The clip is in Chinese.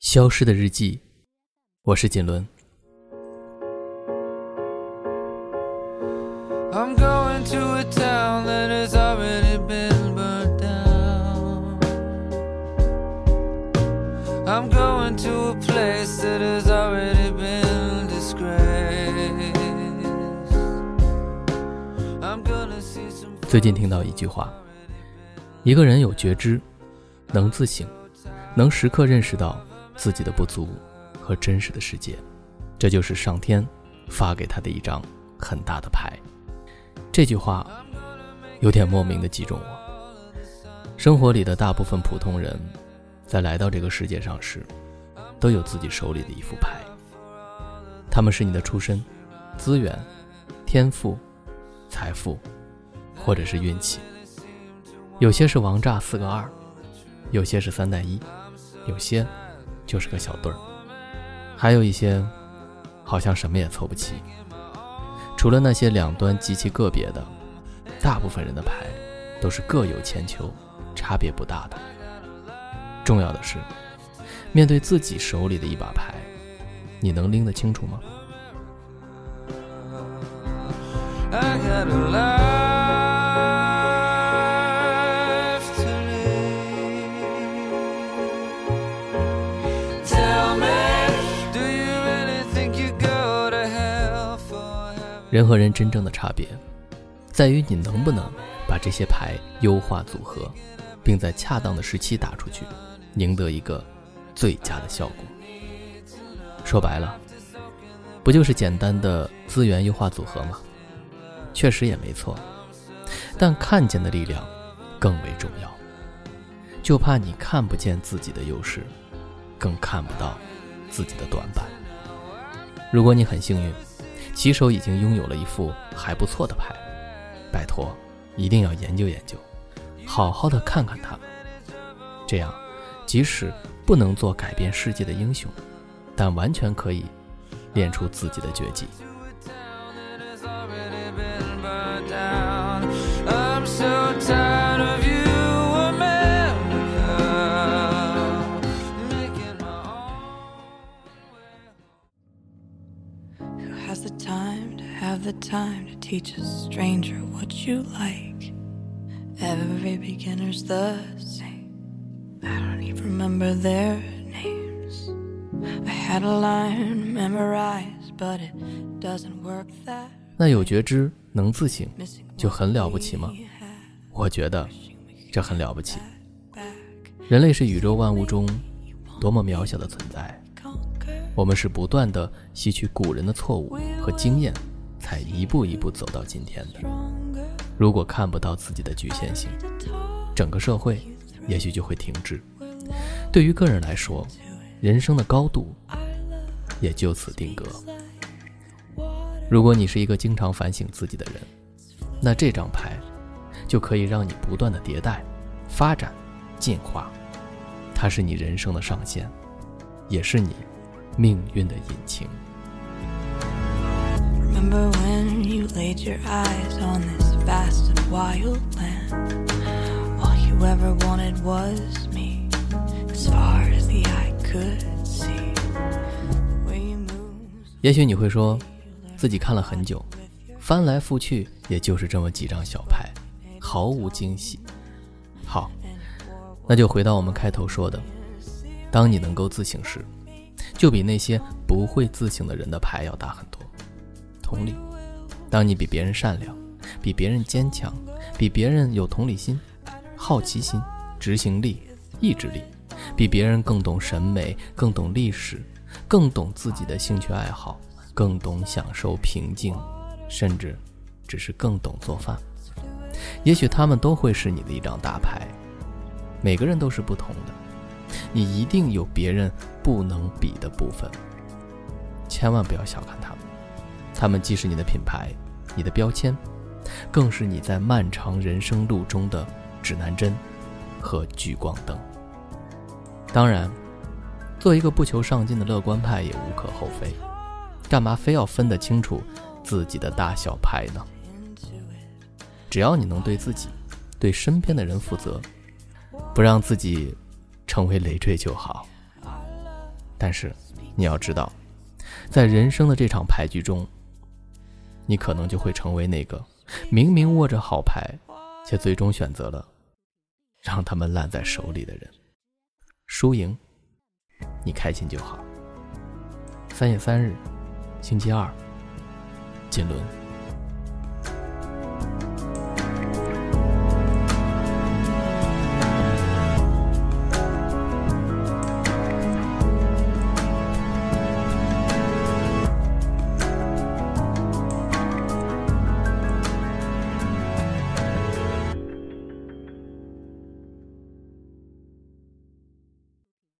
消失的日记，我是锦纶。I'm going to a place that has already been disgraced. 最近听到一句话：一个人有觉知，能自省，能时刻认识到自己的不足和真实的世界，这就是上天发给他的一张很大的牌。这句话有点莫名的击中我。生活里的大部分普通人，在来到这个世界上时，都有自己手里的一副牌。他们是你的出身、资源、天赋、财富，或者是运气。有些是王炸四个二，有些是三带一，有些就是个小对儿，还有一些好像什么也凑不齐。除了那些两端极其个别的，大部分人的牌都是各有千秋，差别不大的。重要的是，面对自己手里的一把牌，你能拎得清楚吗？人和人真正的差别，在于你能不能把这些牌优化组合，并在恰当的时期打出去，赢得一个最佳的效果。说白了，不就是简单的资源优化组合吗？确实也没错，但看见的力量更为重要。就怕你看不见自己的优势，更看不到自己的短板。如果你很幸运，棋手已经拥有了一副还不错的牌，拜托，一定要研究研究，好好的看看他们。这样，即使不能做改变世界的英雄，但完全可以练出自己的绝技。Has the time to have the time to teach a stranger what you like? Every beginner's the same. I don't even remember their names. I had a line memorized, but it doesn't work that 那有觉知、能自省，就很了不起吗我觉得这很了不起。人类是宇宙万物中多么渺小的存在我们是不断的吸取古人的错误和经验，才一步一步走到今天的。如果看不到自己的局限性，整个社会也许就会停滞。对于个人来说，人生的高度也就此定格。如果你是一个经常反省自己的人，那这张牌就可以让你不断的迭代、发展、进化。它是你人生的上限，也是你命运的引擎。Remember when you laid your eyes on this vast and wild land? All you ever wanted was me, as far as the eye could see. 也许你会说，自己看了很久，翻来覆去也就是这么几张小牌，毫无惊喜。好，那就回到我们开头说的，当你能够自省时，就比那些不会自省的人的牌要大很多。同理，当你比别人善良，比别人坚强，比别人有同理心、好奇心、执行力、意志力，比别人更懂审美，更懂历史，更懂自己的兴趣爱好，更懂享受平静，甚至只是更懂做饭。也许他们都会是你的一张大牌。每个人都是不同的，你一定有别人不能比的部分。千万不要小看他们，他们既是你的品牌、你的标签，更是你在漫长人生路中的指南针和聚光灯。当然，做一个不求上进的乐观派也无可厚非，干嘛非要分得清楚自己的大小牌呢？只要你能对自己、对身边的人负责，不让自己成为累赘就好。但是你要知道，在人生的这场牌局中，你可能就会成为那个明明握着好牌，却最终选择了让他们烂在手里的人。输赢，你开心就好。三月三日，星期二，锦纶。